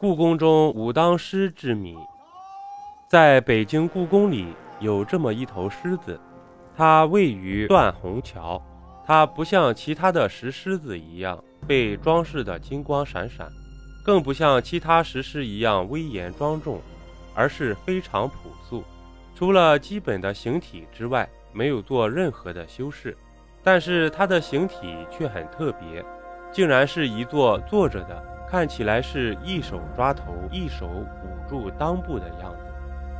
故宫中武当狮之谜，在北京故宫里有这么一头狮子，它位于断虹桥。它不像其他的石狮子一样被装饰的金光闪闪，更不像其他石狮一样威严庄重，而是非常朴素。除了基本的形体之外，没有做任何的修饰。但是它的形体却很特别，竟然是一座坐着的，看起来是一手抓头，一手捂住裆部的样子。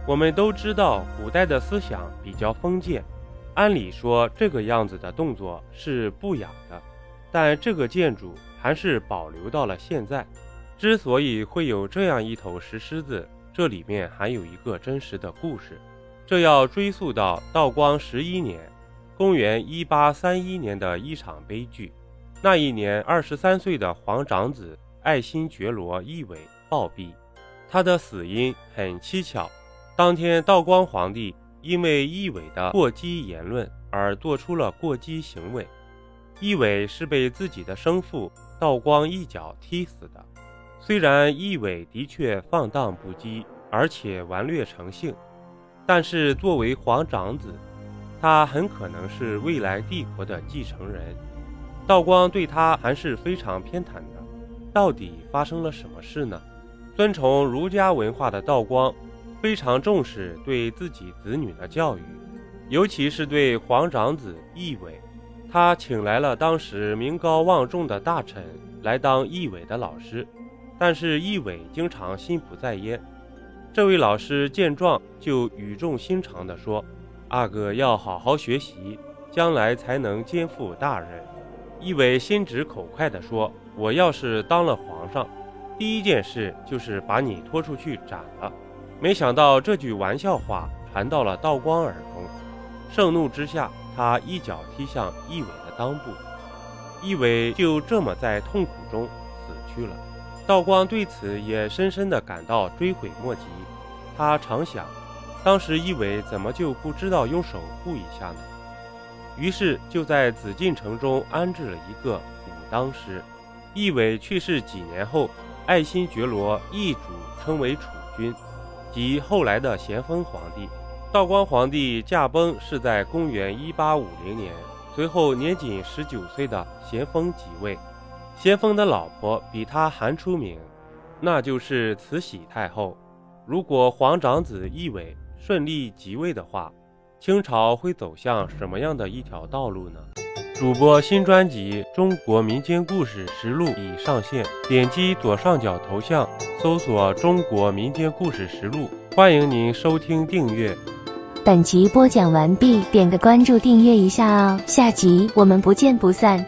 我们都知道，古代的思想比较封建，按理说这个样子的动作是不雅的，但这个建筑还是保留到了现在。之所以会有这样一头石狮子，这里面还有一个真实的故事，这要追溯到道光十一年。公元一八三一年的一场悲剧，那一年二十三岁的皇长子爱新觉罗奕纬暴毙，他的死因很蹊跷。当天，道光皇帝因为奕纬的过激言论而做出了过激行为。奕纬是被自己的生父道光一脚踢死的。虽然奕纬的确放荡不羁，而且顽劣成性，但是作为皇长子。他很可能是未来帝国的继承人，道光对他还是非常偏袒的。到底发生了什么事呢？尊崇儒家文化的道光非常重视对自己子女的教育，尤其是对皇长子奕伟，他请来了当时名高望重的大臣来当奕伟的老师，但是奕伟经常心不在焉。这位老师见状就语重心长地说。阿哥要好好学习，将来才能肩负大任。一伟心直口快地说：“我要是当了皇上，第一件事就是把你拖出去斩了。”没想到这句玩笑话传到了道光耳中，盛怒之下，他一脚踢向一伟的裆部，一伟就这么在痛苦中死去了。道光对此也深深地感到追悔莫及，他常想。当时一伟怎么就不知道用手护一下呢？于是就在紫禁城中安置了一个武当师。一伟去世几年后，爱新觉罗奕主称为储君，即后来的咸丰皇帝。道光皇帝驾崩是在公元一八五零年，随后年仅十九岁的咸丰即位。咸丰的老婆比他还出名，那就是慈禧太后。如果皇长子奕纬。顺利即位的话，清朝会走向什么样的一条道路呢？主播新专辑《中国民间故事实录》已上线，点击左上角头像搜索“中国民间故事实录”，欢迎您收听订阅。本集播讲完毕，点个关注，订阅一下哦，下集我们不见不散。